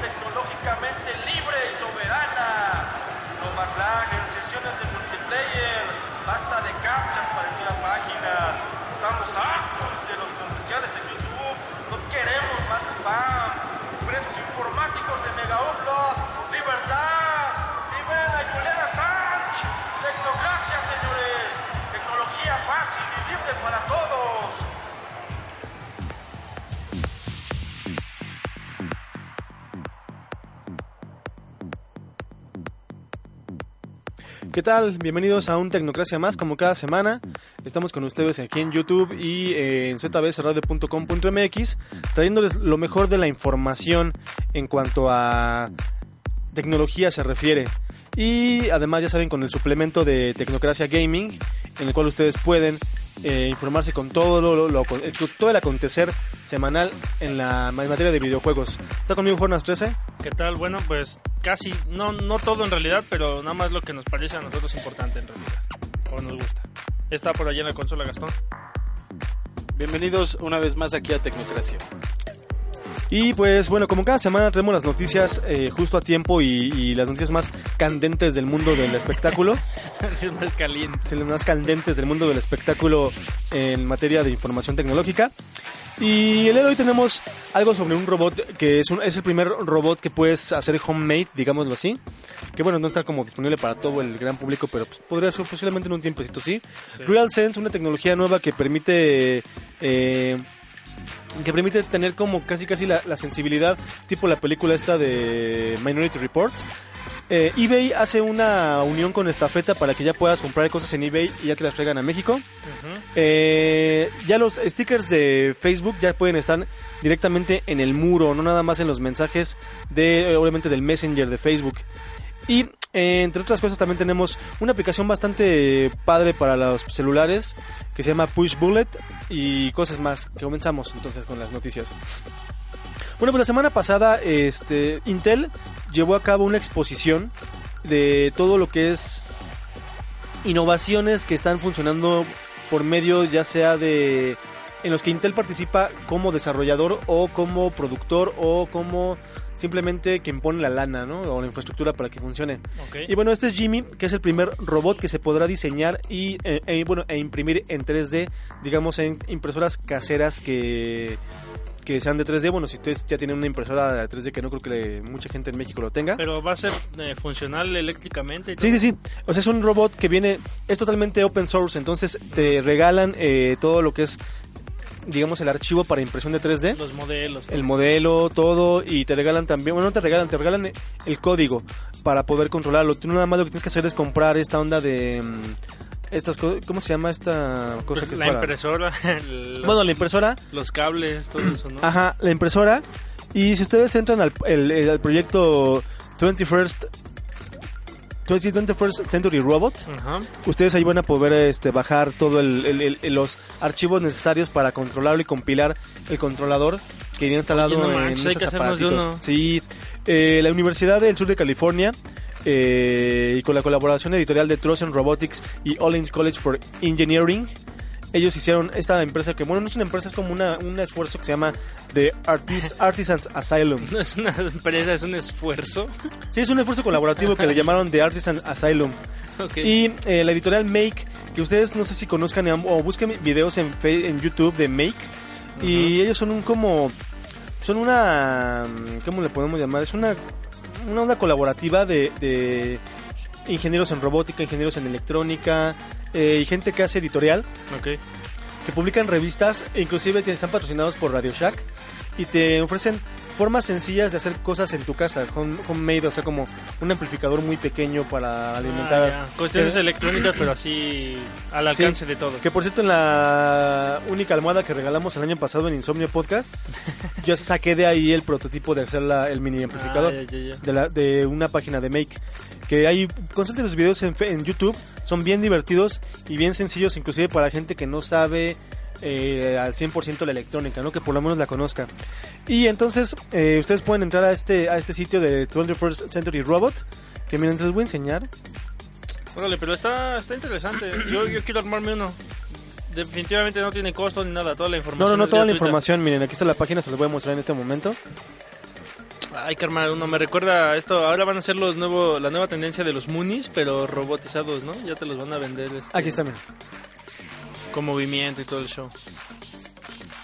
tecnológicamente libre y soberana. No más lag en sesiones de multiplayer. ¿Qué tal? Bienvenidos a un Tecnocracia más, como cada semana. Estamos con ustedes aquí en YouTube y eh, en zbsradio.com.mx, trayéndoles lo mejor de la información en cuanto a tecnología se refiere. Y además, ya saben, con el suplemento de Tecnocracia Gaming, en el cual ustedes pueden eh, informarse con todo lo, lo- eh, todo el acontecer semanal en la en materia de videojuegos. ¿Está conmigo Jornas 13? ¿Qué tal? Bueno, pues casi, no, no todo en realidad, pero nada más lo que nos parece a nosotros importante en realidad, o nos gusta. Está por allá en la consola Gastón. Bienvenidos una vez más aquí a Tecnocracia. Y pues bueno, como cada semana traemos las noticias eh, justo a tiempo y, y las noticias más candentes del mundo del espectáculo. es más caliente. Sí, las más candentes del mundo del espectáculo en materia de información tecnológica. Y el día de hoy tenemos algo sobre un robot que es, un- es el primer robot que puedes hacer homemade, digámoslo así. Que bueno, no está como disponible para todo el gran público, pero pues, podría ser posiblemente en un tiempecito, sí. RealSense, una tecnología nueva que permite... eh, que permite tener como casi casi la, la sensibilidad tipo la película esta de Minority Report. Eh, eBay hace una unión con Estafeta para que ya puedas comprar cosas en eBay y ya te las traigan a México. Eh, ya los stickers de Facebook ya pueden estar directamente en el muro, no nada más en los mensajes de, eh, obviamente, del Messenger de Facebook. Y eh, entre otras cosas también tenemos una aplicación bastante padre para los celulares que se llama Push Bullet y cosas más. Que comenzamos entonces con las noticias. Bueno, pues la semana pasada este, Intel llevó a cabo una exposición de todo lo que es innovaciones que están funcionando por medio ya sea de en los que Intel participa como desarrollador o como productor o como simplemente quien pone la lana, ¿no? O la infraestructura para que funcione. Y bueno, este es Jimmy, que es el primer robot que se podrá diseñar y eh, eh, bueno, e imprimir en 3D, digamos en impresoras caseras que que sean de 3D. Bueno, si ustedes ya tienen una impresora de 3D que no creo que le- mucha gente en México lo tenga. Pero va a ser eh, funcional eléctricamente. y Sí, todo? sí, sí. O sea, es un robot que viene, es totalmente open source, entonces te regalan eh, todo lo que es, digamos, el archivo para impresión de 3D. Los modelos. El modelo, todo, y te regalan también, bueno, no te regalan, te regalan el código para poder controlarlo. Tú nada más lo que tienes que hacer es comprar esta onda de... mm, Estas, ¿Cómo se llama esta cosa Pues que es la para- impresora, los, Bueno, la impresora, los cables, todo eso, ¿no? ajá, la impresora. Y si ustedes entran al el- el- al proyecto 21st, 21st Century Robot, Ajá. ustedes ahí van a poder este, bajar todos los archivos necesarios para controlarlo y compilar el controlador que viene instalado Oye, no en manches, esos uno. Sí, eh, la Universidad del Sur de California eh, y con la colaboración editorial de Trojan Robotics y All College for Engineering ellos hicieron esta empresa que, bueno, no es una empresa, es como una, un esfuerzo que se llama The Artis- Artisans Asylum. No es una empresa, es un esfuerzo. Sí, es un esfuerzo colaborativo que le llamaron The Artisan Asylum. Y eh, la editorial Make, que ustedes no sé si conozcan o busquen videos en, en YouTube de Make. Y ellos son un como... Son una... ¿Cómo le podemos llamar? Es una, una onda colaborativa de, de ingenieros en robótica, ingenieros en electrónica eh, y gente que hace editorial ok. que publican revistas, e inclusive están patrocinados por Radio Shack y te ofrecen formas sencillas de hacer cosas en tu casa, home- homemade, o sea, como un amplificador muy pequeño para alimentar. Ah. Cuestiones Eh, electrónicas, pero así al alcance de todo. Que por cierto, en la única almohada que regalamos el año pasado en Insomnio Podcast, yo saqué de ahí el prototipo de hacer la- el mini amplificador Ah, ya, ya, ya. de, la- de una página de Make. Que hay, consulten los videos en, en YouTube, son bien divertidos y bien sencillos, inclusive para gente que no sabe eh, al 100% la electrónica, ¿no? que por lo menos la conozca. Y entonces, eh, ustedes pueden entrar a este, a este sitio de 21st Century Robot, que miren, les voy a enseñar. Órale, pero está, está interesante. Yo, yo quiero armarme uno. Definitivamente no tiene costo ni nada, toda la No, información. no, no, es toda la información, miren, aquí está la página, se los voy a mostrar en este momento. Hay que armar uno. Me recuerda a esto. Ahora van a ser los nuevo, la nueva tendencia de los Moonies, pero robotizados, ¿no? Ya te los van a vender. este, Aquí está, miren. Con movimiento y todo el show.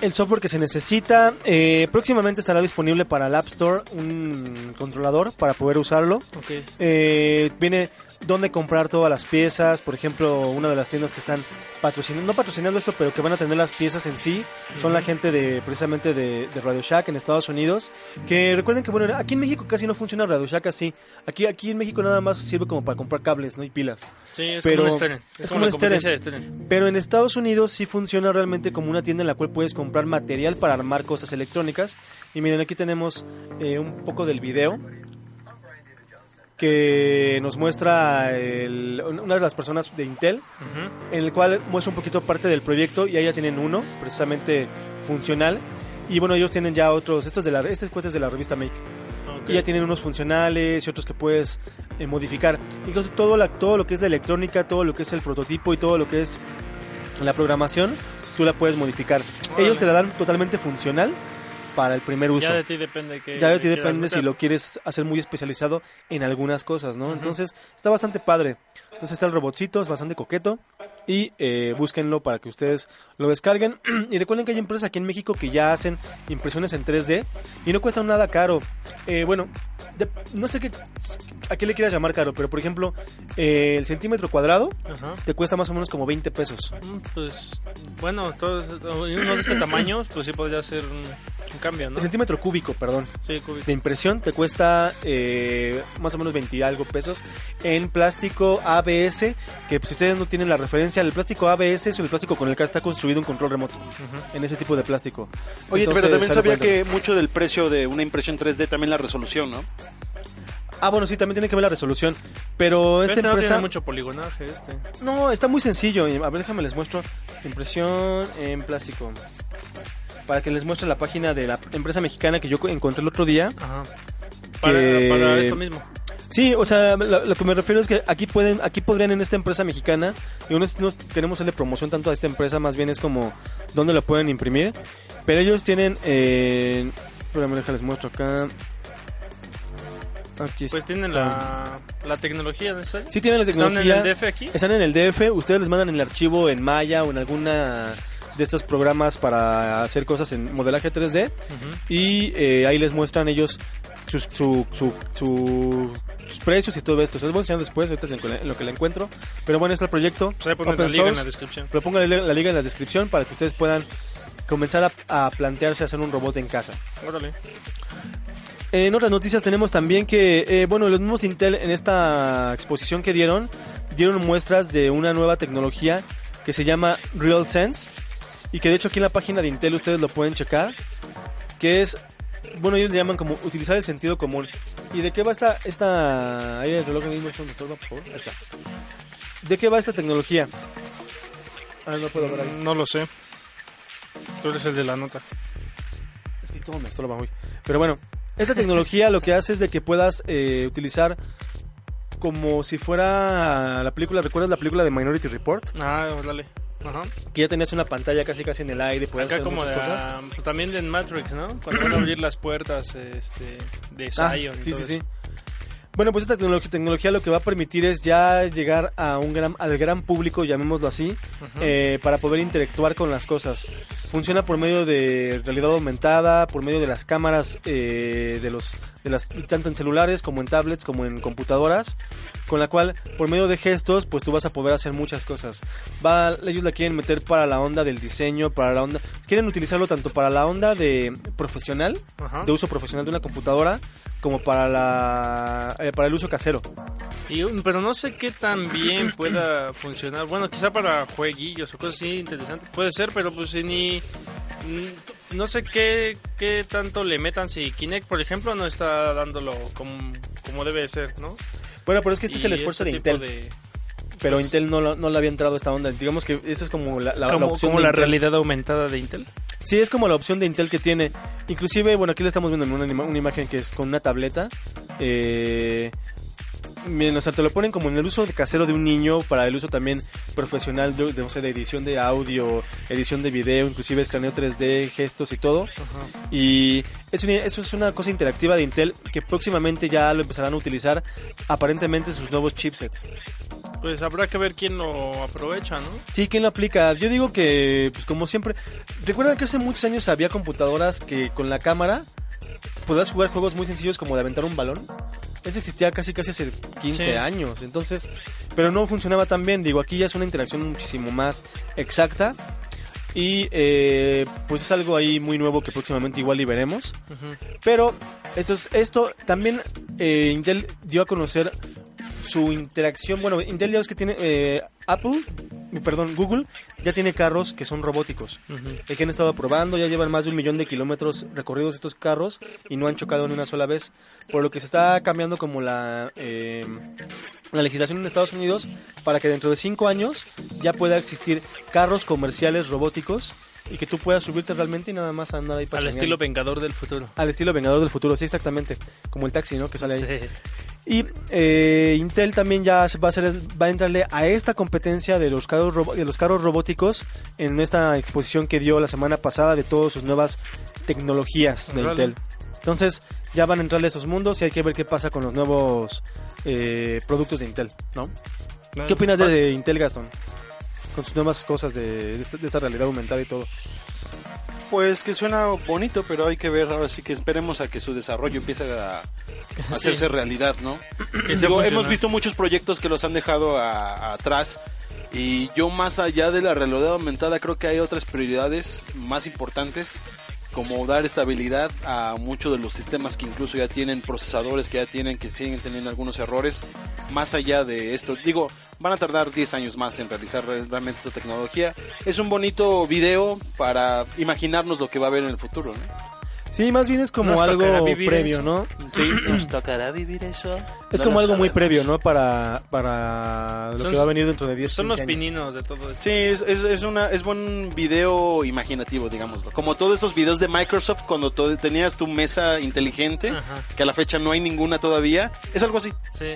El software que se necesita. Eh, próximamente estará disponible para el App Store un controlador para poder usarlo. Ok. Eh, viene dónde comprar todas las piezas. Por ejemplo, una de las tiendas que están patrocinando, no patrocinando esto, pero que van a tener las piezas en sí, son la gente de precisamente de, de Radio Shack en Estados Unidos. Que recuerden que, bueno, aquí en México casi no funciona Radio Shack así. Aquí, aquí en México nada más sirve como para comprar cables, ¿no? Y pilas. Sí, es Pero- como un Steren. Es, como como un Steren. Pero en Estados Unidos sí funciona realmente como una tienda en la cual puedes comprar material para armar cosas electrónicas. Y miren, aquí tenemos eh, un poco del video que nos muestra el- una de las personas de Intel, en el cual muestra un poquito parte del proyecto y ahí ya tienen uno, precisamente funcional. Y bueno, ellos tienen ya otros, estos de la, este es de la revista Make. Y ya tienen unos funcionales y otros que puedes eh, modificar. Incluso todo, la, todo lo que es la electrónica, todo lo que es el prototipo y todo lo que es la programación, tú la puedes modificar. Órale. Ellos te la dan totalmente funcional para el primer uso. Ya de ti depende que. Ya de ti depende si lo quieres hacer muy especializado en algunas cosas, ¿no? Entonces, está bastante padre. Entonces está el robotcito, es bastante coqueto. Y eh, búsquenlo para que ustedes lo descarguen. y recuerden que hay empresas aquí en México que ya hacen impresiones en 3D y no cuestan nada caro. Eh, bueno, de- no sé qué, a qué le quieras llamar caro, pero por ejemplo, eh, el centímetro cuadrado Ajá. te cuesta más o menos como 20 pesos. Mm, Pues, bueno, todo, uno de este tamaño, pues sí podría ser un, un cambio, ¿no? El centímetro cúbico, perdón. Sí, cúbico. de impresión te cuesta eh, más o menos 20 y algo pesos en plástico ABS que pues, si ustedes no tienen la referencia el plástico ABS es el plástico con el que está construido un control remoto en ese tipo de plástico Oye, Entonces, pero también sabía cuenta. que mucho del precio de una impresión 3D también la resolución, ¿no? Ah bueno sí también tiene que ver la resolución pero esta Este no empresa tiene mucho poligonaje, este. no está muy sencillo a ver déjame les muestro impresión en plástico para que les muestre la página de la empresa mexicana que yo encontré el otro día Ajá. Para, Que- para esto mismo. Sí, o sea, lo, lo que me refiero es que aquí pueden, aquí podrían en esta empresa mexicana, y no, no queremos hacerle promoción tanto a esta empresa, más bien es como dónde lo pueden imprimir, pero ellos tienen, eh, déjales muestro acá. Aquí Pues tienen la, la tecnología, ¿no? Sí tienen la ¿Están en tecnología. el DF aquí? Están en el DF, ustedes les mandan el archivo en Maya o en alguna de estos programas para hacer cosas en modelaje 3D Ujú. y eh, ahí les muestran ellos sus, su, su, su- sus precios y todo esto. Se los voy a enseñar después, ahorita es en lo que- la encuentro. Pero bueno, está el proyecto. Pues Open la liga en la descripción. Pero pongan la liga en la descripción para que ustedes puedan comenzar a, a plantearse hacer un robot en casa. Órale. En otras noticias tenemos también que, eh, bueno, los mismos Intel en esta exposición que dieron, dieron muestras de una nueva tecnología que se llama RealSense y que de hecho aquí en la página de Intel ustedes lo pueden checar, que es, bueno, ellos le llaman como utilizar el sentido común. ¿Y de qué va esta, esta, ahí el reloj mismo está por favor? Ahí está. ¿De qué va esta tecnología? Ah, no puedo ver ahí. No lo sé. Tú eres el de la nota. Es que todo me estorba hoy. Pero bueno, esta tecnología lo que hace es de que puedas eh, utilizar como si fuera la película, ¿recuerdas la película de Minority Report? Ah, órale. Ajá. Que ya tenías una pantalla casi casi en el aire, podías Acá hacer como muchas de, cosas. pues también en Matrix, ¿no? Cuando van a abrir las puertas este, de Ah, Zion. y sí, todo sí, sí. Bueno, pues esta tecnología, tecnología lo que va a permitir es ya llegar a un gran, al gran público, llamémoslo así, eh, para poder interactuar con las cosas. Funciona por medio de realidad aumentada, por medio de las cámaras eh, de los, de las, tanto en celulares como en tablets como en computadoras, con la cual por medio de gestos, pues tú vas a poder hacer muchas cosas. Va, ellos la quieren meter para la onda del diseño, para la onda, quieren utilizarlo tanto para la onda de profesional, Ajá. de uso profesional de una computadora, como para la, eh, para el uso casero. Y, um, pero no sé qué tan bien pueda funcionar. Bueno, quizá para jueguillos o cosas así interesantes. Puede ser, pero pues ni... No sé qué, qué tanto le metan si Kinect, por ejemplo, no está dándolo como, como debe de ser, ¿no? Bueno, pero es que este es el esfuerzo de este tipo Intel. de- Pero pues- Intel no, lo- no le había entrado a esta onda. Digamos que eso es como la, la, opción como de la Intel. realidad aumentada de Intel. Sí, es como la opción de Intel que tiene. Inclusive, bueno, aquí le estamos viendo en una, una imagen que es con una tableta. Eh, o sea, te lo ponen como en el uso casero de un niño para el uso también profesional de, de, no sé, de edición de audio, edición de video, inclusive escaneo 3D, gestos y todo. Y es una- eso es una cosa interactiva de Intel que próximamente ya lo empezarán a utilizar aparentemente en sus nuevos chipsets. Pues habrá que ver quién lo aprovecha, ¿no? Sí, ¿quién lo aplica? Yo digo que, pues como siempre, recuerdan que hace muchos años había computadoras que con la cámara podías jugar juegos muy sencillos como de aventar un balón. Eso existía casi casi hace 15 Sí. años, entonces, pero no funcionaba tan bien. Digo, aquí ya es una interacción muchísimo más exacta y eh, pues es algo ahí muy nuevo que próximamente igual. Ujú. Pero esto, es- esto también eh, Intel dio a conocer su interacción. Bueno, Intel ya ves que tiene eh, Apple, perdón, Google ya tiene carros que son robóticos. Eh, que han estado probando, ya llevan más de un millón de kilómetros recorridos estos carros y no han chocado ni una sola vez. Por lo que se está cambiando como la, eh, la legislación en Estados Unidos para que dentro de cinco años ya pueda existir carros comerciales robóticos y que tú puedas subirte realmente y nada más andar ahí Al pachangueando. estilo Vengador del futuro. Al estilo Vengador del Futuro, sí, exactamente. Como el taxi, ¿no? Que sale ahí. Y eh, Intel también ya va a hacer, va a entrarle a esta competencia de los carros de los carros robóticos en esta exposición que dio la semana pasada de todas sus nuevas tecnologías de. Intel. Entonces ya van a entrarle a esos mundos y hay que ver qué pasa con los nuevos eh, productos de Intel, ¿no? ¿Qué opinas de, de Intel Gaston? Con sus nuevas cosas de, de esta realidad aumentada y todo. Pues que suena bonito, pero hay que ver, ahora sí que esperemos a que su desarrollo empiece a, a hacerse realidad, ¿no? Digo, hemos visto muchos proyectos que los han dejado a- a atrás y yo más allá de la realidad aumentada creo que hay otras prioridades más importantes como dar estabilidad a muchos de los sistemas que incluso ya tienen procesadores que ya tienen que siguen teniendo algunos errores más allá de esto digo van a tardar 10 años más en realizar re- realmente esta tecnología es un bonito video para imaginarnos lo que va a haber en el futuro ¿no? Sí, más bien es como Nos algo previo, eso. ¿no? sí nos tocará vivir eso Es No como algo muy previo, ¿no? Para, para lo Son- que va a venir dentro de 10 Son 15 los años. pininos de todo esto. Sí, es, es, es una, es buen video imaginativo, digámoslo. Como todos estos videos de Microsoft cuando tenías tu mesa inteligente, Ajá. que a la fecha no hay ninguna todavía, es algo así. Sí.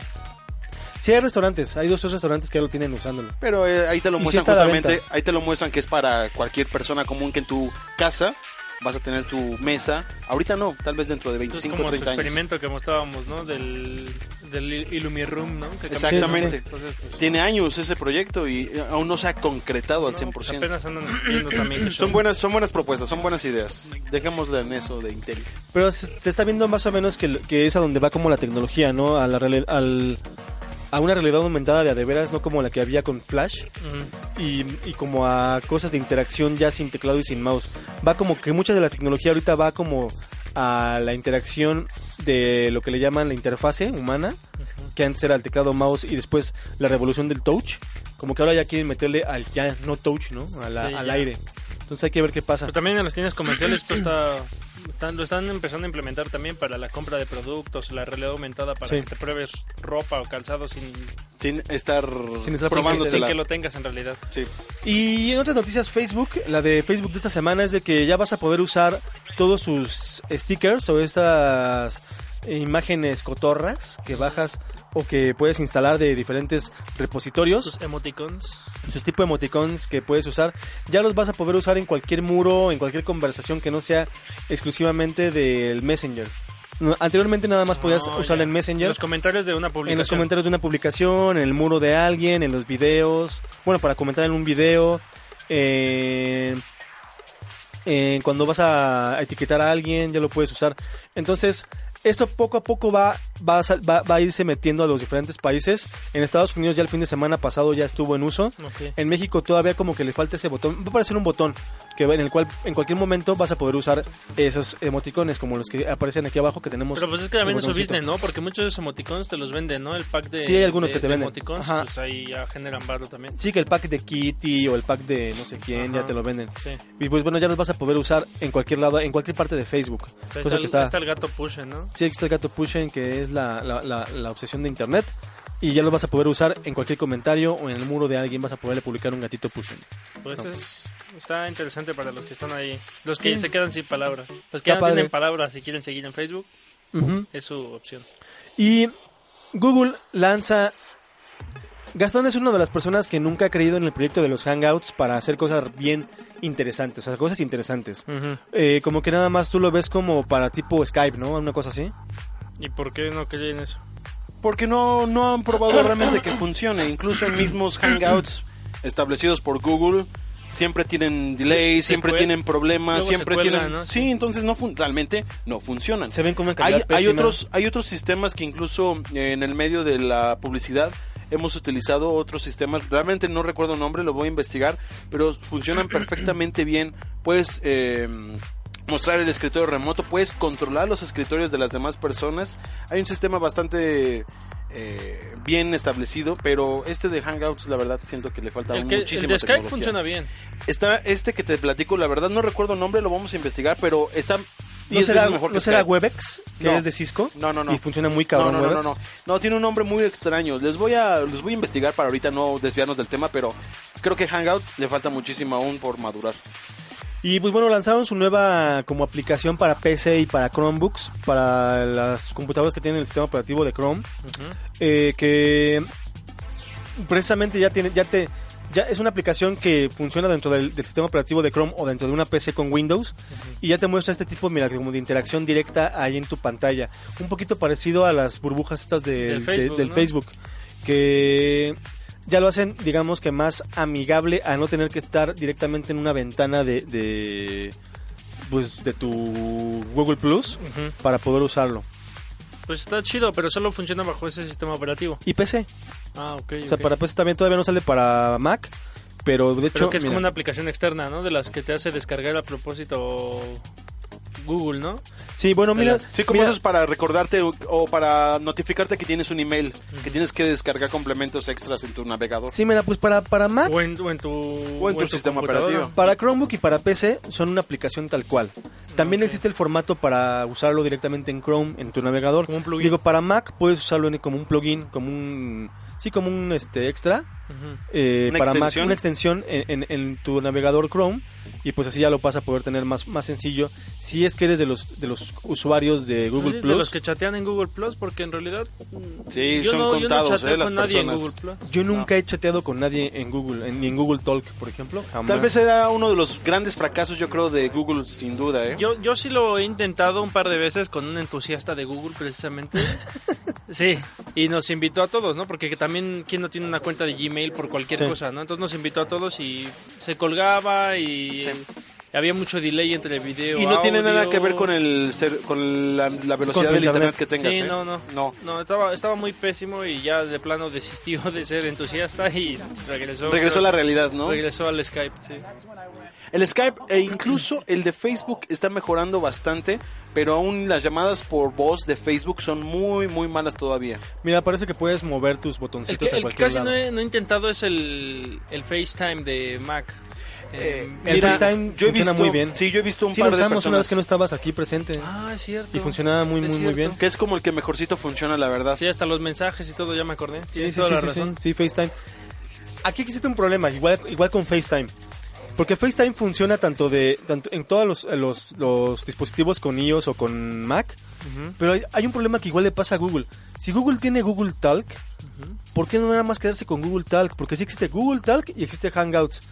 Sí, hay restaurantes. Hay dos tres restaurantes que ya lo tienen usándolo. Pero eh, ahí te lo sí muestran justamente, ahí te lo muestran que es para cualquier persona común que en tu casa vas a tener tu mesa. Ahorita no, tal vez dentro de Esto es 25 como o su 30 años. experimento que mostrábamos, ¿no? Del, del Illumiroom, ¿no? Que Exactamente. Entonces, pues, Tiene años ese proyecto y eh, aún no se ha concretado al no, 100%. pues apenas andan viendo también. Son buenas, son buenas propuestas, son buenas ideas. Dejémosle en eso de Intel. Pero se, se está viendo más o menos que, que es a donde va como la tecnología, ¿no? A, la, al, a una realidad aumentada de a de veras, no como la que había con Flash. Y, y como a cosas de interacción ya sin teclado y sin mouse. Va como que mucha de la tecnología ahorita va como a la interacción de lo que le llaman la interfase humana, que antes era el teclado mouse y después la revolución del touch. Como que ahora ya quieren meterle al ya no touch, ¿no? A la- Sí, al ya. aire. Entonces hay que ver qué pasa. Pero también en las tiendas comerciales esto está, están, lo están empezando a implementar también para la compra de productos, la realidad aumentada para Sí. que te pruebes ropa o calzado sin, Sin estar, Sin estar sin probándotela. que lo tengas en realidad. Sí. Y en otras noticias, Facebook, la de Facebook de esta semana es de que ya vas a poder usar todos sus stickers o esas imágenes cotorras que bajas o que puedes instalar de diferentes repositorios, Sus emoticons. sus tipo de emoticons que puedes usar, ya los vas a poder usar en cualquier muro, en cualquier conversación que no sea exclusivamente del Messenger. Anteriormente nada más podías No, usarla ya. en Messenger. Los comentarios de una publicación. En los comentarios de una publicación, en el muro de alguien, en los videos, bueno, para comentar en un video, eh, eh, cuando vas a etiquetar a alguien, ya lo puedes usar. Entonces, esto poco a poco va, va, a, va, va a irse metiendo a los diferentes países. En Estados Unidos ya el fin de semana pasado ya estuvo en uso. En México todavía como que le falta ese botón. Va a aparecer un botón que en el cual en cualquier momento vas a poder usar esos emoticones como los que aparecen aquí abajo que tenemos. Pero pues es que también el es su botoncito. business, ¿no? Porque muchos de esos emoticons te los venden, ¿no? El pack de. Sí, hay algunos de- que te de venden. Emoticons, Ajá. pues ahí ya generan barro también. Sí, que el pack de Kitty o el pack de no sé quién ya Ajá. te lo venden. Sí. Y pues bueno, ya los vas a poder usar en cualquier lado, en cualquier parte de Facebook. Ahí Cosa está, que el, está, está el gato Push, ¿no? sí, está el gato Pushen, que es la, la, la- la obsesión de Internet. Y ya los vas a poder usar en cualquier comentario o en el muro de alguien. Vas a poderle publicar un gatito Pushen. Pues No. es, está interesante para los que están ahí. Los que Sí. se quedan sin palabras. Los que ya no padre. tienen palabras y quieren seguir en Facebook, es su opción. Y Google lanza... Gastón es una de las personas que nunca ha creído en el proyecto de los Hangouts para hacer cosas bien interesantes, o sea, cosas interesantes. Eh, como que nada más tú lo ves como para tipo Skype, ¿no? Una cosa así. ¿Y por qué no creen eso? porque no, no han probado realmente que funcione. Incluso en mismos Hangouts establecidos por Google siempre tienen delays, se siempre tienen problemas, luego siempre se cuelgan, tienen... ¿no? Sí, Sí. entonces no fun- realmente no funcionan. Se ven con una hay, hay otros hay otros sistemas que incluso eh, en el medio de la publicidad hemos utilizado otros sistemas realmente no recuerdo el nombre lo voy a investigar pero funcionan perfectamente bien puedes eh, mostrar el escritorio remoto puedes controlar los escritorios de las demás personas hay un sistema bastante eh, bien establecido pero este de Hangouts la verdad siento que le falta El, que, el de Skype tecnología. funciona bien. está este que te platico la verdad no recuerdo el nombre lo vamos a investigar pero está ¿No 10 será, veces mejor que ¿no será. Webex, que No. es de Cisco? No, no, no. Y funciona muy cabrón no, no, no, Webex. no. No, tiene un nombre muy extraño. Les voy a los voy a investigar para ahorita no desviarnos del tema, pero creo que Hangout le falta muchísimo aún por madurar. Y pues bueno, lanzaron su nueva como aplicación para PC y para Chromebooks, para las computadoras que tienen el sistema operativo de Chrome, eh, que precisamente ya tiene, ya te, ya es una aplicación que funciona dentro del, del sistema operativo de Chrome o dentro de una PC con Windows y ya te muestra este tipo, mira, como de interacción directa ahí en tu pantalla, un poquito parecido a las burbujas estas del, Del Facebook, de- del ¿no? Facebook, que ya lo hacen, digamos que más amigable a no tener que estar directamente en una ventana de, de pues de tu Google Plus para poder usarlo. Pues está chido, pero solo funciona bajo ese sistema operativo. Y PC, Ah, ok. o sea, para PC también todavía no sale para Mac, pero de hecho Pero que es como una aplicación externa, ¿no? De las que te hace descargar a propósito Google, ¿no? Sí, bueno, mira, las- Sí, como mira, eso es para recordarte o, para notificarte que tienes un email, que tienes que descargar complementos extras en tu navegador. Sí, mira, pues para para Mac, O en, o en tu, O en tu sistema operativo. para Chromebook y para PC son una aplicación tal cual. También existe el formato para usarlo directamente en Chrome en tu navegador. Como un plugin. Digo, para Mac puedes usarlo en- como un plugin, como un sí, como un este extra Eh, ¿Una para extensión? Mac, una extensión en, en- en tu navegador Chrome y pues así ya lo vas a poder tener más, más sencillo si es que eres de los de los usuarios de Google Sí, Plus. De los que chatean en Google Plus, porque en realidad. mm, Sí, yo son no, contados, yo no chateo eh, las con nadie en personas. Google Plus. Yo nunca he chateado con nadie en Google, en- ni en Google Talk, por ejemplo. Jamás. Tal vez era uno de los grandes fracasos, yo creo, de Google, sin duda, ¿eh? Yo, yo sí lo he intentado un par de veces con un entusiasta de Google, precisamente. Sí, y nos invitó a todos, ¿no? Porque que también, ¿quién no tiene una cuenta de Gmail por cualquier Sí. cosa, ¿no? Entonces nos invitó a todos y se colgaba y Sí. había mucho delay entre video Y no tiene nada que ver con el ser- con la, la velocidad del internet, internet. que tengas, Sí, ¿eh? no, no. No. No, estaba, estaba muy pésimo y ya de plano desistió de ser entusiasta y regresó. Regresó a la realidad, ¿no? Regresó al Skype, sí. El Skype e incluso el de Facebook está mejorando bastante, pero aún las llamadas por voz de Facebook son muy, muy malas todavía. Mira, parece que puedes mover tus El botoncitos que, a el que cualquier casi lado. no he, no he intentado es el, el FaceTime de Mac. Eh, El Mira, FaceTime yo he funciona visto, muy bien. Sí, yo he visto un Sí, par lo de usamos una vez personas que no estabas aquí presente. ah, es cierto. Y funcionaba muy, muy, muy bien. que es como el que mejorcito funciona, la verdad. Sí, hasta los mensajes y todo, ya me acordé. Sí, sí, toda sí, la sí, sí, FaceTime. Aquí existe un problema, igual, igual con FaceTime. Porque FaceTime funciona tanto de tanto en todos los, los, los dispositivos con iOS o con Mac, pero hay, hay un problema que igual le pasa a Google. Si Google tiene Google Talk, ¿por qué no nada más quedarse con Google Talk? Porque sí existe Google Talk y existe Hangouts.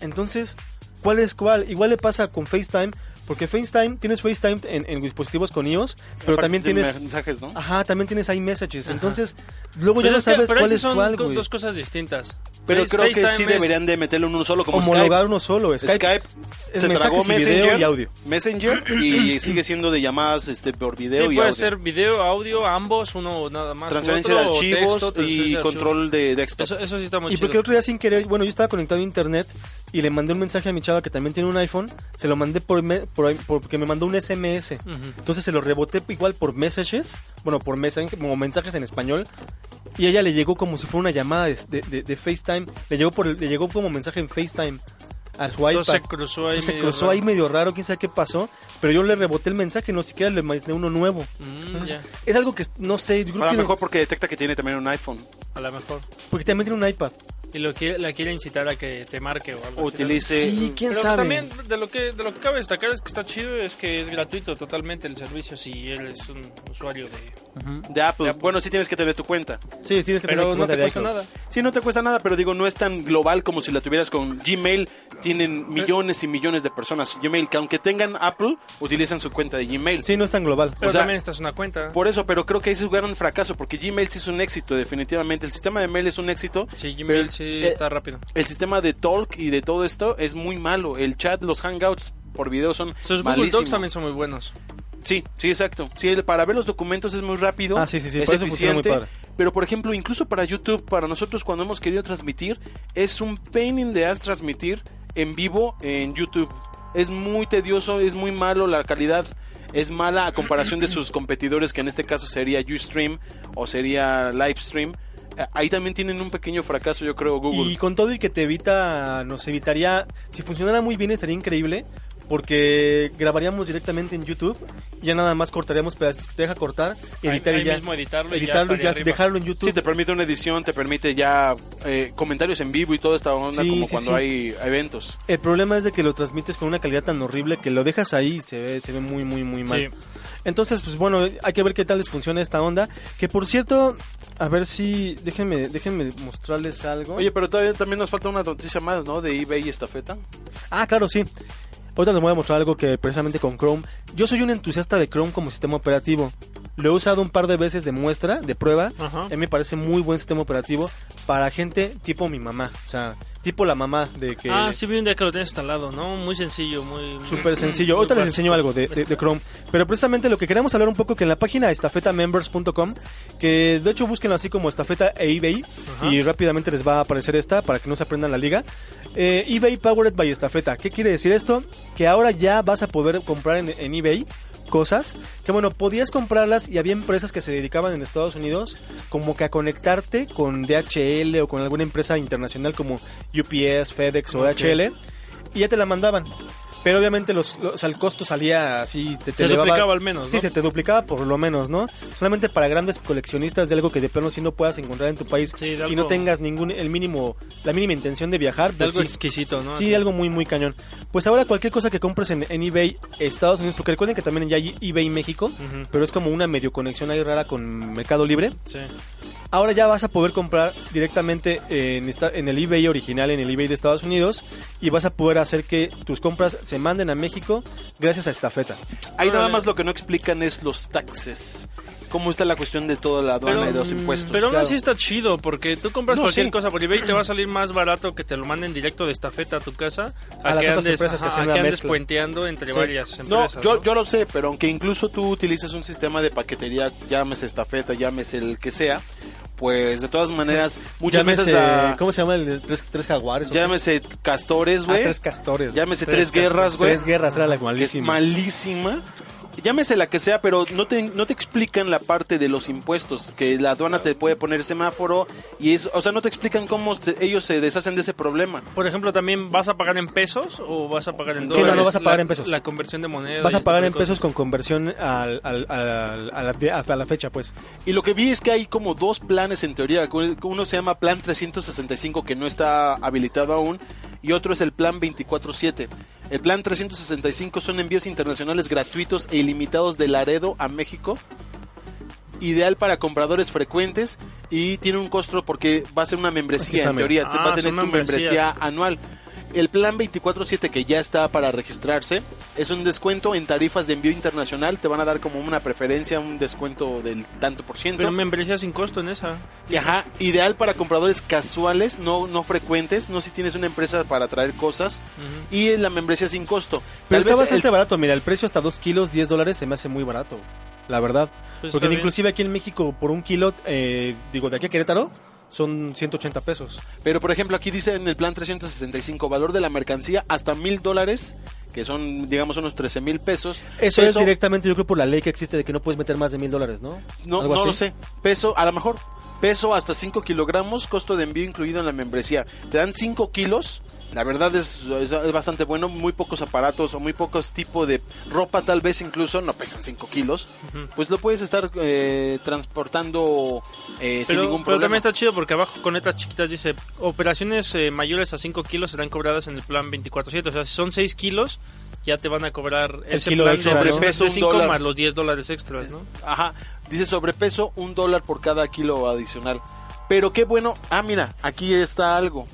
Entonces, ¿cuál es cuál? Igual le pasa con FaceTime, porque FaceTime, tienes FaceTime en, en dispositivos con iOS, pero también tiene tienes... mensajes, ¿no? Ajá, también tienes iMessages. Entonces, luego Pero ya no es que- sabes pero cuál es son cuál, güey. dos cosas distintas. Pero Face- creo que sí es- deberían de meterlo en uno solo, como Homologar Skype. uno solo. Skype, Skype se tragó mensajes y video Messenger, y audio. Messenger y sigue siendo de llamadas este por video Sí, y puede audio. ser video, audio, ambos, uno nada más. transferencia otro, de archivos texto, transferencia y de control de desktop. Eso, eso sí está muy Y chido. porque otro día sin querer, bueno, yo estaba conectado a internet y le mandé un mensaje a mi chava que también tiene un iPhone, se lo mandé por, me- por porque me mandó un SMS. Ujú. Entonces se lo reboté igual por messages, bueno, por mensaje, como mensajes en español. Y ella le llegó como si fuera una llamada de, de- de- de FaceTime. Le llegó, por, el- le llegó como mensaje en FaceTime a su iPad. Entonces se cruzó ahí. Se medio cruzó raro. ahí medio raro, quién sabe qué pasó. Pero yo le reboté el mensaje, no siquiera le mandé uno nuevo. Mm, Es algo que no sé, yo creo A lo mejor porque detecta que tiene también un iPhone. a lo mejor. porque también tiene un iPad. Y lo quiere, la quiere incitar a que te marque o algo así, Utilice Sí, quién Pero pues, sabe. también de lo que de lo que cabe destacar es que está chido es que es gratuito totalmente el servicio si él es un usuario de de Apple. Bueno, sí tienes que tener tu cuenta. Sí, tienes que pero tener no cuenta te cuesta nada Sí, no te cuesta nada, pero digo, no es tan global como si la tuvieras con Gmail. Tienen millones y millones de personas Gmail, que aunque tengan Apple, utilizan su cuenta de Gmail. Sí, no es tan global. Pero O sea, también esta es una cuenta. Por eso, pero creo que ahí es un gran fracaso, porque Gmail sí es un éxito, definitivamente. El sistema de mail es un éxito. Sí, Gmail sí eh, está rápido. El sistema de Talk y de todo esto es muy malo. El chat, los hangouts por video son Sus Google. Docs también son muy buenos. Sí, sí, exacto. Sí, el- para ver los documentos es muy rápido. Ah, sí, sí, sí, Es muy eficiente. padre. Pero, por ejemplo, incluso para YouTube, para nosotros cuando hemos querido transmitir, es un pain in the ass transmitir en vivo en YouTube. Es muy tedioso, es muy malo, la calidad es mala a comparación de sus competidores, que en este caso sería Ustream o sería Livestream. Eh, Ahí también tienen un pequeño fracaso, yo creo, Google. Y con todo y que te evita, nos evitaría, si funcionara muy bien estaría increíble, porque grabaríamos directamente en YouTube y ya nada más cortaríamos pedacitos, te deja cortar, editar ahí y ya. mismo editarlo y ya ya dejarlo en YouTube. Sí, te permite una edición, te permite ya eh, comentarios en vivo y toda esta onda Sí, como sí, cuando sí. hay eventos. El problema es de que lo transmites con una calidad tan horrible que lo dejas ahí y se ve, se ve muy, muy, muy mal. Sí. Entonces, pues bueno, hay que ver qué tal les funciona esta onda. Que por cierto, a ver si. Déjenme, déjenme mostrarles algo. Oye, pero todavía también nos falta una noticia más, ¿no? De eBay y estafeta. Ah, claro, sí. Ahorita les voy a mostrar algo que precisamente con Chrome. Yo soy un entusiasta de Chrome como sistema operativo. Lo he usado un par de veces de muestra, de prueba. Ajá. A mí me parece muy buen sistema operativo para gente tipo mi mamá. O sea, tipo la mamá de que... Ah, sí vi un día que lo tienes instalado, ¿no? Muy sencillo, muy... Súper sencillo. muy Ahorita les enseño algo de, de- de Chrome. Pero precisamente lo que queremos hablar un poco que en la página estafetamembers.com, que de hecho búsquenlo así como estafeta e eBay Ajá. y rápidamente les va a aparecer esta para que no se aprendan la liga. Eh, eBay Powered by Estafeta. ¿Qué quiere decir esto? Que ahora ya vas a poder comprar en, en eBay cosas que bueno, podías comprarlas y había empresas que se dedicaban en Estados Unidos como que a conectarte con DHL o con alguna empresa internacional como UPS, FedEx o. DHL y ya te la mandaban. Pero obviamente los, los- el costo salía así, te, te Se elevaba- duplicaba al menos, Sí, ¿no? se te duplicaba por lo menos, ¿no? Solamente para grandes coleccionistas de algo que de plano sí no puedas encontrar en tu país Sí, y no tengas ningún el mínimo la mínima intención de viajar, De pues algo sí. exquisito, ¿no? Sí, algo muy, muy cañón. Pues ahora cualquier cosa que compres en, en eBay Estados Unidos, porque recuerden que también ya hay eBay México, pero es como una medio conexión ahí rara con Mercado Libre. Sí. Ahora ya vas a poder comprar directamente en, esta- en el eBay original, en el eBay de Estados Unidos, y vas a poder hacer que tus compras se manden a México gracias a Estafeta. Ahí nada más lo que no explican es los taxes. ¿Cómo está la cuestión de toda la aduana Pero, y de los impuestos? Pero aún claro. así está chido, porque tú compras No, cualquier sí. cosa por eBay y te va a salir más barato que te lo manden directo de estafeta a tu casa A las que otras andes, empresas que ajá, hacen a la que andes puenteando entre Sí. varias No, empresas. yo, ¿no? yo lo sé, pero aunque incluso tú utilices un sistema de paquetería, llámese estafeta, llámese el que sea, pues de todas maneras, muchas Llámese, veces la... ¿Cómo se llama el de tres, tres jaguares? qué? Llámese castores, Ah, güey. tres castores. llámese Tres tres, guerras, güey. Tres guerras era la que es malísima. Llámese la que sea, pero no te, no te explican la parte de los impuestos, que la aduana te puede poner semáforo y es, o sea, no te explican cómo ellos se deshacen de ese problema. Por ejemplo, también vas a pagar en pesos o vas a pagar en Sí, dólares. no, no vas a pagar La- en pesos. La conversión de moneda. Vas a pagar en pesos con conversión al, al- al- a, la, a la fecha, pues. Y lo que vi es que hay como dos planes en teoría. Uno se llama Plan 365 que no está habilitado aún y otro es el Plan 24/7. El Plan 365 son envíos internacionales gratuitos e ilimitados de Laredo a México. Ideal para compradores frecuentes y tiene un costo porque va a ser una membresía en teoría. te va Ah, a tener son tu membresía anual. El plan 24/7 que ya está para registrarse es un descuento en tarifas de envío internacional. Te van a dar como una preferencia, un descuento del tanto por ciento. Pero membresía sin costo en esa. Ajá, ideal para compradores casuales, no, no frecuentes, no si tienes una empresa para traer cosas. Y la membresía sin costo. Pero Tal está vez bastante el- barato. Mira, el precio hasta 2 kilos, 10 dólares, se me hace muy barato. La verdad. Pues Porque bien. inclusive aquí en México, por un kilo, eh, digo, de aquí a Querétaro, son 180 pesos. Pero por ejemplo, aquí dice en el plan 365, valor de la mercancía hasta mil dólares, que son, digamos, unos 13 mil pesos. Eso es directamente, yo creo, por la ley que existe de que no puedes meter más de mil dólares, ¿no? No, no lo sé. Peso, a lo mejor. Peso hasta 5 kilogramos, costo de envío incluido en la membresía. Te dan 5 kilos. La verdad es, es, es bastante bueno. Muy pocos aparatos o muy pocos tipos de ropa, tal vez incluso, no pesan 5 kilos. Pues lo puedes estar eh, transportando eh, sin Pero, ningún pero problema. también está chido porque abajo con letras chiquitas dice operaciones eh, mayores a 5 kilos serán cobradas en el plan 24-7. O sea, si son 6 kilos, ya te van a cobrar ese kilo plan extra, de ¿no? Sobrepeso, un 5 dólar. más los 10 dólares extras, ¿no? Ajá. Dice sobrepeso, un dólar por cada kilo adicional. Pero qué bueno. Ah, mira, aquí está algo.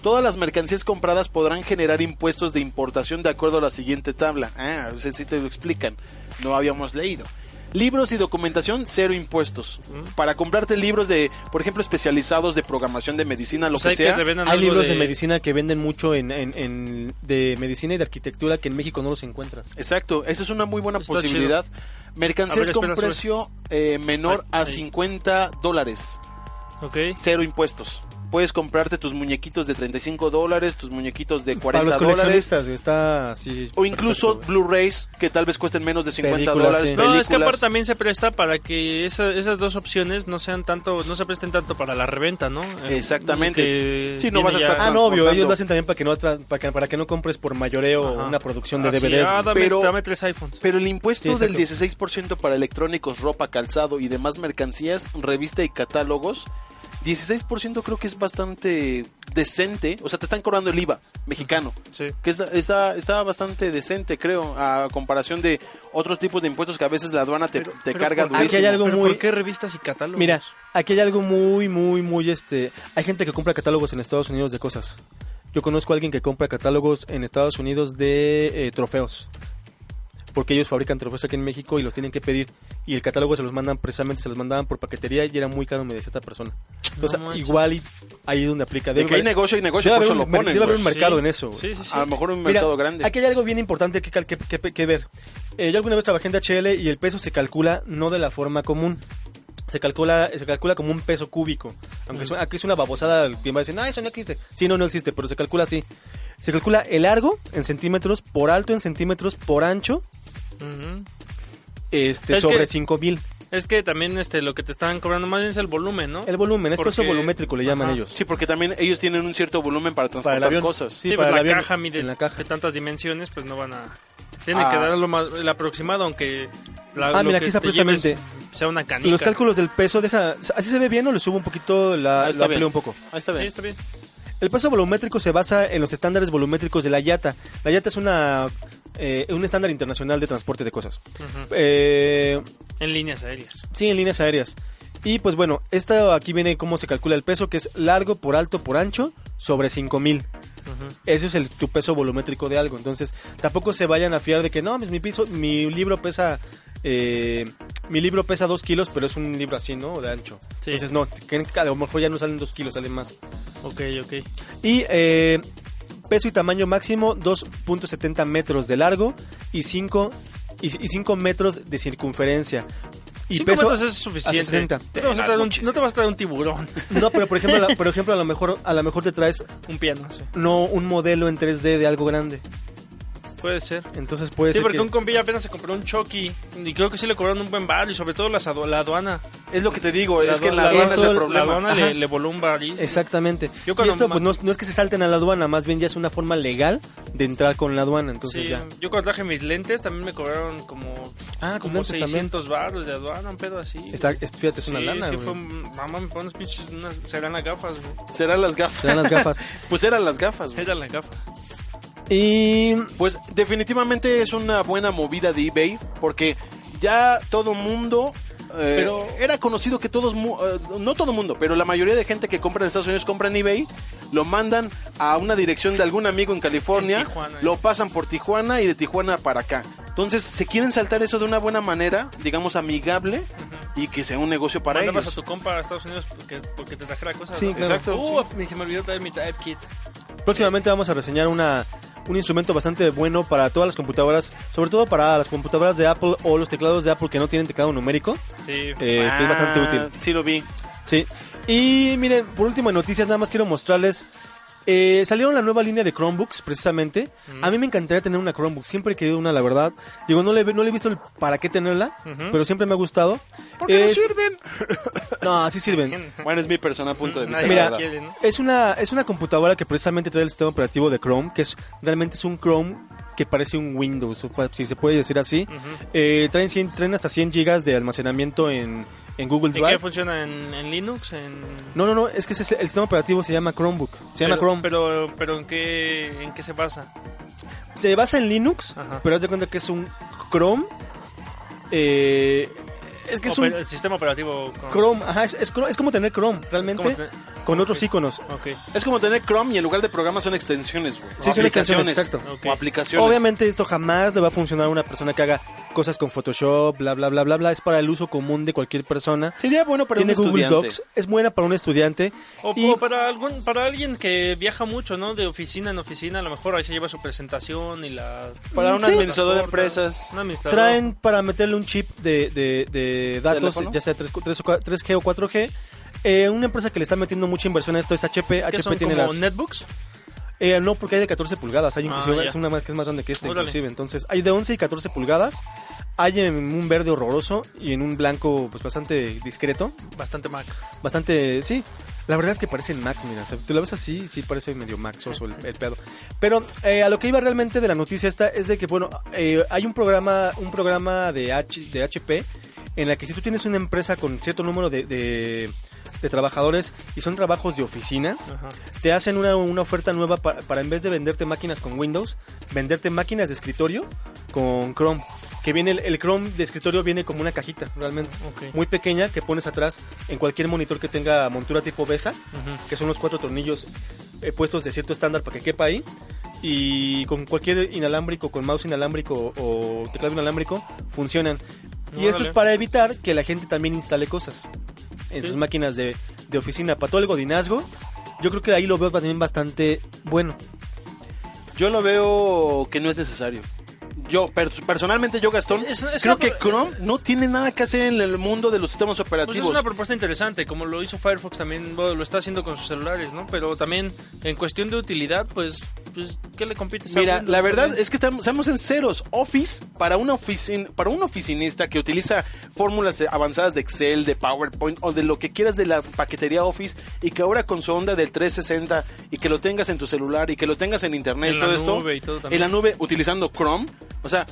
Todas las mercancías compradas podrán generar impuestos de importación de acuerdo a la siguiente tabla. Ah, ese sí te lo explican. No habíamos leído. Libros y documentación, cero impuestos. Para comprarte libros de, por ejemplo, especializados de programación de medicina, lo Pues que sea. que Hay libros de... medicina que venden mucho en, en- en- de medicina y de arquitectura que en México no los encuentras. Exacto, esa es una muy buena Está posibilidad. Mercancías con precio eh, menor Ahí, a ahí. 50 dólares. Ok. cero impuestos. Puedes comprarte tus muñequitos de 35 dólares, tus muñequitos de Para 40 los dólares. coleccionistas está así. O incluso. Blu-rays que tal vez cuesten menos de 50 Películas, dólares. sí. No, es que aparte también se presta para que esa- esas dos opciones no sean tanto, no se presten tanto para la reventa, ¿no? Eh, Exactamente. Sí, no vas a estar Ah, no, obvio, ellos lo hacen también para que no, atra- para que, para que no compres por mayoreo Ajá. una producción de Así, DVDs. ah, dame, Pero- dame tres iPhones. Pero el impuesto Sí, del exacto. 16% para electrónicos, ropa, calzado y demás mercancías, revista y catálogos, 16% creo que es bastante decente. O sea, te están cobrando el IVA mexicano. Sí. Que está, está, está bastante decente, creo, a comparación de otros tipos de impuestos que a veces la aduana te, Pero- te pero carga ¿por- Aquí hay durísimo. algo ¿Pero muy- ¿Por qué revistas y catálogos? Mira, aquí hay algo muy, muy, muy, este... Hay gente que compra catálogos en Estados Unidos de cosas. Yo conozco a alguien que compra catálogos en Estados Unidos de eh, trofeos. Porque ellos fabrican trofeos aquí en México y los tienen que pedir. Y el catálogo se los mandan precisamente, se los mandaban por paquetería y era muy caro, me decía esta persona. Entonces, No igual y ahí es donde aplica. De que hay negocio y negocio, debe por eso haber lo ponen. debe haber un mercado Sí. en eso. Sí, sí, sí. A lo mejor un Mira, mercado grande. Aquí hay algo bien importante que, que, que- que ver. Eh, yo alguna vez trabajé en DHL y el peso se calcula no de la forma común. Se calcula, se calcula como un peso cúbico. Aunque suena- aquí es una babosada, quien va a decir, no, eso no existe. Sí, no, no existe, pero se calcula así. Se calcula el largo en centímetros, por alto en centímetros, por ancho, Este, Es sobre que- 5000. Es que también este lo que te están cobrando más bien es el volumen, ¿no? El volumen, es peso volumétrico, le llaman Ajá. ellos. Sí, porque también ellos tienen un cierto volumen para Para el transportar avión. cosas. Sí, Sí, para pues el la avión, caja mide en la caja. de tantas dimensiones, pues no van a... Tienen Ah. que dar lo más, el aproximado, aunque la, Ah, lo mira, que aquí está precisamente. sea una canica. Los cálculos del peso, deja, ¿así se ve bien o le subo un poquito la, Ah, la está bien. un poco? Ahí está Sí, bien. está bien. El peso volumétrico se basa en los estándares volumétricos de la IATA. La IATA es una eh, un estándar internacional de transporte de cosas. Eh, En líneas aéreas. sí, en líneas aéreas. Y pues bueno, esta aquí viene cómo se calcula el peso, que es largo por alto por ancho sobre 5000. Ujú. Ese es el, tu peso volumétrico de algo. Entonces, tampoco se vayan a fiar de que no, pues, mi, piso, mi libro pesa. eh, mi libro pesa 2 kilos, pero es un libro así, ¿no? De ancho. Sí. Entonces, no, a lo mejor ya no salen 2 kilos, salen más. Ok, ok. Y eh, peso y tamaño máximo 2.70 metros de largo y 5 y, y 5 metros de circunferencia. Y Cinco peso metros es suficiente. a 60. No te, vas a Das traer un, no te vas a traer un tiburón. No, pero por ejemplo, la- por ejemplo a lo mejor a lo mejor te traes un piano, sí. no un modelo en 3D de algo grande. Puede ser. Entonces puede Sí, ser porque que- un compi apenas se compró un Chucky y creo que sí le cobraron un buen bar y sobre todo las adu- la aduana. Es lo que te digo, es que en la aduana es el la La problema. aduana le, le voló un bar. Exactamente. Yo y cuando esto pues, no, no es que se salten a la aduana, más bien ya es una forma legal de entrar con la aduana, entonces Sí, ya. yo cuando traje mis lentes también me cobraron como, Ah, como lentes también. 600 baros de aduana, un pedo así. Está, es- fíjate, es una Sí, lana, sí fue mamá me pone unos pinches, unas, serán las gafas, güey. Serán las gafas. Serán las gafas. pues eran las gafas. güey. Eran las gafas. Y Pues definitivamente es una buena movida de eBay porque ya todo mundo... eh, Pero- era conocido que todos, eh, no todo mundo, pero la mayoría de gente que compra en Estados Unidos compra en eBay, lo mandan a una dirección de algún amigo en California, En Tijuana, lo eh. pasan por Tijuana y de Tijuana para acá. Entonces, se quieren saltar eso de una buena manera, digamos amigable, y que sea un negocio para Mandabas ellos. a tu compa a Estados Unidos porque, porque te trajera cosas. Sí, ¿no? claro. Exacto, Uh, ni se me olvidó traer mi type kit. próximamente vamos a reseñar una un instrumento bastante bueno para todas las computadoras, sobre todo para las computadoras de Apple o los teclados de Apple que no tienen teclado numérico, Sí. eh, que es bastante Ah, útil. Sí, lo vi. Sí. Y miren, por último en noticias, nada más quiero mostrarles. Eh, salieron la nueva línea de Chromebooks, precisamente. A mí me encantaría tener una Chromebook. Siempre he querido una, la verdad. Digo, no le, no le he visto el para qué tenerla, pero siempre me ha gustado. Porque Es- no sirven. No, así sirven. Bueno, es mi personal punto de vista. Mira. Es una, es una computadora que precisamente trae el sistema operativo de Chrome, que es realmente es un Chrome que parece un Windows, si se puede decir así. Eh, traen, 100 traen hasta 100 gigas de almacenamiento en, en Google ¿En qué Drive. funciona? ¿En, en Linux? En... No, no, no, es que ese es- el sistema operativo se llama Chromebook. Se llama Chrome. Pero, pero ¿en, qué, ¿en qué se basa? Se basa en Linux, Ajá. pero haz de cuenta que es un Chrome. eh, Es que es un el sistema operativo. Chrome, ajá, es, es, es como tener Chrome, realmente, tener- con otros iconos. Ok. Es como tener Chrome y en lugar de programas son extensiones, güey. Sí, son extensiones, exacto. Ok. O aplicaciones. Obviamente esto jamás le va a funcionar a una persona que haga cosas con Photoshop, bla, bla, bla, bla, bla. Es para el uso común de cualquier persona. Sería bueno para Tiene un Google estudiante. Docs, es buena para un estudiante. O, y o para algún para alguien que viaja mucho, ¿no? De oficina en oficina, a lo mejor ahí se lleva su presentación y la... Para un Sí. administrador de empresas. Un administrador. traen para meterle un chip de, de- de datos, ¿Teléfono? ya sea 3, g o 4G. Eh, una empresa que le está metiendo mucha inversión a esto es HP. ¿Qué HP son tiene como las... netbooks? Eh, no, porque hay de 14 pulgadas. Hay Ah, inclusive, es una más que es más grande que este, Órale. inclusive. Entonces, hay de 11 y 14 pulgadas. Hay en un verde horroroso y en un blanco pues bastante discreto. Bastante Mac. Bastante, sí. La verdad es que parecen Max, mira. o sea, tú lo ves así, sí parece medio Maxoso el, el pedo. Pero eh, a lo que iba realmente de la noticia esta es de que, bueno, eh, hay un programa, un programa de, H, de HP en la que si tú tienes una empresa con cierto número de, de- de trabajadores y son trabajos de oficina, Ajá. te hacen una, una oferta nueva pa- para, en vez de venderte máquinas con Windows, venderte máquinas de escritorio con Chrome. Que viene el, el Chrome de escritorio viene como una cajita, realmente. Muy pequeña que pones atrás en cualquier monitor que tenga montura tipo BESA, que son los cuatro tornillos eh, puestos de cierto estándar para que quepa ahí. Y con cualquier inalámbrico, con mouse inalámbrico o teclado inalámbrico, funcionan. Y esto es para evitar que la gente también instale cosas en Sí. sus máquinas de, de oficina. Para todo el godinazgo, yo creo que ahí lo veo también bastante bueno. Yo lo veo que no es necesario. Yo, per- personalmente, yo, Gastón, Es- es creo una que Chrome no tiene nada que hacer en el mundo de los sistemas Pues operativos. es una propuesta interesante, como lo hizo Firefox también, bueno, lo está haciendo con sus celulares, ¿no? Pero también en cuestión de utilidad, pues, pues ¿qué le compites a Mira, Windows la verdad también? es que estamos en ceros. Office, para, una oficin, para un oficinista que utiliza fórmulas avanzadas de Excel, de PowerPoint o de lo que quieras de la paquetería Office y que ahora con su onda del 360 y que lo tengas en tu celular y que lo tengas en internet En todo esto, nube y todo en la nube utilizando Chrome, o sea,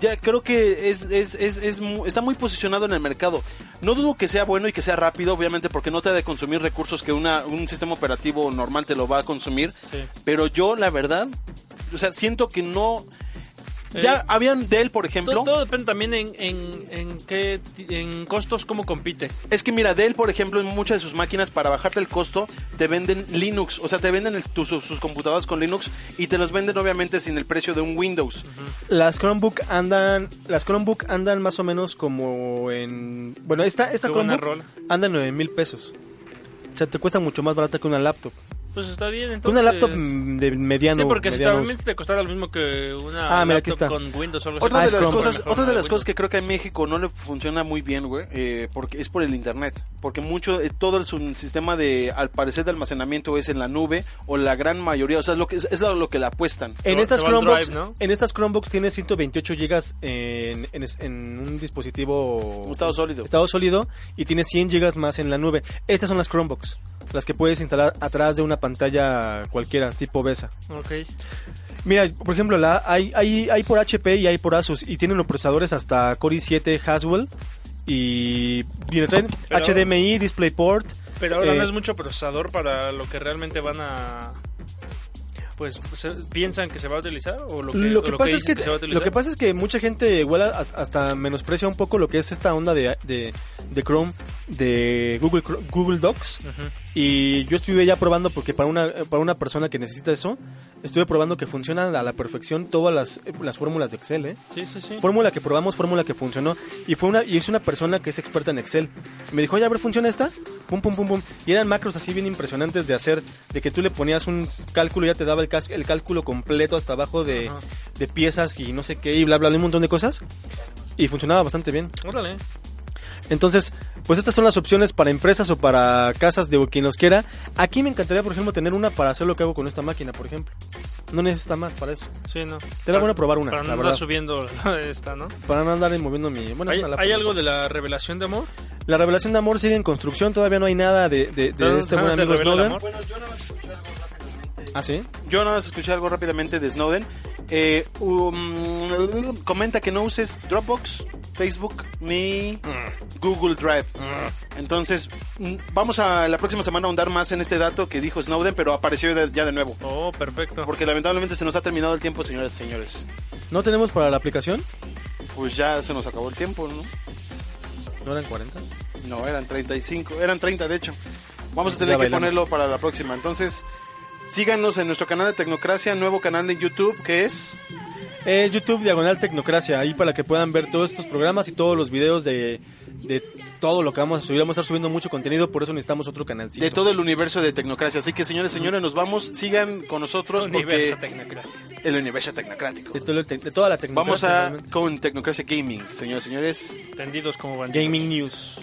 ya creo que es, es, es, es está muy posicionado en el mercado. No dudo que sea bueno y que sea rápido, obviamente, porque no te ha de consumir recursos que una, un sistema operativo normal te lo va a consumir. Sí. Pero yo, la verdad, o sea, siento que no. Ya Eh, habían Dell, por ejemplo. Todo, todo depende también en, en, en qué, en costos, cómo compite. Es que mira, Dell, por ejemplo, en muchas de sus máquinas, para bajarte el costo, te venden Linux. O sea, te venden el- tus- sus, sus computadoras con Linux y te los venden, obviamente, sin el precio de un Windows. Las Chromebook andan, las Chromebook andan más o menos como en, bueno, esta, esta Chromebook anda en 9 mil pesos. O sea, te cuesta mucho más barata que una laptop. Pues está bien, Que entonces... una laptop de mediano. Sí, porque si mediano te costara lo mismo que una Ah, mira, laptop está. con Windows o algo. Otra Ah, de es las cosas, otra de las cosas que creo que en México no le funciona muy bien, güey, eh, porque es por el internet, porque mucho eh, todo el su sistema de, al parecer, de almacenamiento es en la nube o la gran mayoría, o sea, es lo que es, es lo, lo que le apuestan. En estas Chromebooks, Drive, ¿no? en estas Chromebooks tiene 128 gigas en, en, en un dispositivo Estado sólido. estado sólido y tiene 100 gigas más en la nube. Estas son las Chromebooks, las que puedes instalar atrás de una pantalla cualquiera, tipo BESA. Ok. Mira, por ejemplo, la, hay, hay, hay por HP y hay por Asus y tienen los procesadores hasta Core i7 Haswell y viene traen Pero- HDMI, DisplayPort. Pero ahora eh, no es mucho procesador para lo que realmente van a... Pues, ¿piensan que se va a utilizar? ¿O lo que, lo o que lo pasa que es que, se va a utilizar? lo que pasa es que mucha gente igual hasta menosprecia un poco lo que es esta onda de, de, de Chrome de Google Google Docs y yo estuve ya probando porque para una para una persona que necesita eso estuve probando que funcionan a la perfección todas las, las fórmulas de Excel, ¿eh? Sí, sí, sí. Fórmula que probamos, fórmula que funcionó. Y fue una y es una persona que es experta en Excel. Me dijo, oye, a ver, ¿funciona esta? Pum, pum, pum, pum. Y eran macros así bien impresionantes de hacer, de que tú le ponías un cálculo y ya te daba el, cálculo completo hasta abajo de, piezas y no sé qué, y bla, bla, bla, un montón de cosas. Y funcionaba bastante bien. Órale. Entonces, pues estas son las opciones para empresas o para casas de quien los quiera. Aquí me encantaría, por ejemplo, tener una para hacer lo que hago con esta máquina, por ejemplo. No necesita más para eso. Sí, no. Te bueno probar una, Para la no verdad. andar subiendo esta, ¿no? Para no andar moviendo mi... Bueno, es ¿Hay, hay algo de la revelación de amor? La revelación de amor sigue en construcción, todavía no hay nada de, de, de ¿Todavía este buen amigo revela el Snowden. amor? ¿Ah, sí? Yo nada más escuché algo rápidamente de Snowden. Eh, um, comenta que no uses Dropbox, Facebook ni Google Drive. Entonces, mm, vamos a la próxima semana a ahondar más en este dato que dijo Snowden, pero apareció de- ya de nuevo. Oh, perfecto. Porque lamentablemente se nos ha terminado el tiempo, señores y señores. ¿No tenemos para la aplicación? Pues ya se nos acabó el tiempo, ¿no? ¿No eran 40? No, eran 35, eran 30 de hecho. Vamos a Ya tener que bailamos. ponerlo para la próxima. Entonces, síganos en nuestro canal de Tecnocracia, nuevo canal de YouTube que es Eh, YouTube Diagonal Tecnocracia, ahí para que puedan ver todos estos programas y todos los videos de, de todo lo que vamos a subir. Vamos a estar subiendo mucho contenido, por eso necesitamos otro canalcito. de todo el universo de Tecnocracia. Así que, señores, señores, nos vamos. Sigan con nosotros Universo porque Tecnocrático. el universo tecnocrático. de, todo el tec- de toda la tecnología. Vamos a con Tecnocracia Gaming, señores, señores. Tendidos como bandidos. Gaming News.